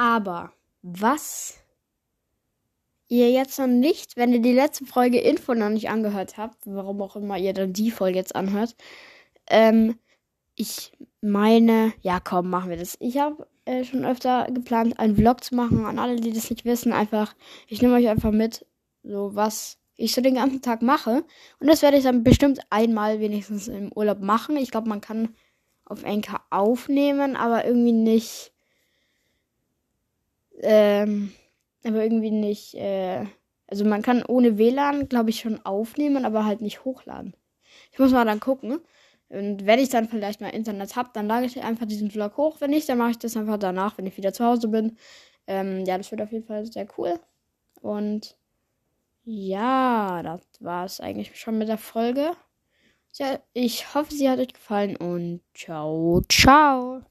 Aber was ihr jetzt noch nicht, wenn ihr die letzte Folge Info noch nicht angehört habt, warum auch immer ihr dann die Folge jetzt anhört, ähm, ich meine, ja komm, machen wir das. Ich habe äh, schon öfter geplant, einen Vlog zu machen. An alle, die das nicht wissen, einfach, ich nehme euch einfach mit, so was ich so den ganzen Tag mache. Und das werde ich dann bestimmt einmal wenigstens im Urlaub machen. Ich glaube, man kann auf Enker aufnehmen, aber irgendwie nicht. Ähm, aber irgendwie nicht. Äh, also man kann ohne WLAN, glaube ich, schon aufnehmen, aber halt nicht hochladen. Ich muss mal dann gucken. Und wenn ich dann vielleicht mal Internet habe, dann lade ich einfach diesen Vlog hoch. Wenn nicht, dann mache ich das einfach danach, wenn ich wieder zu Hause bin. Ähm, ja, das wird auf jeden Fall sehr cool. Und ja, das war es eigentlich schon mit der Folge. Ja, ich hoffe, sie hat euch gefallen und ciao, ciao.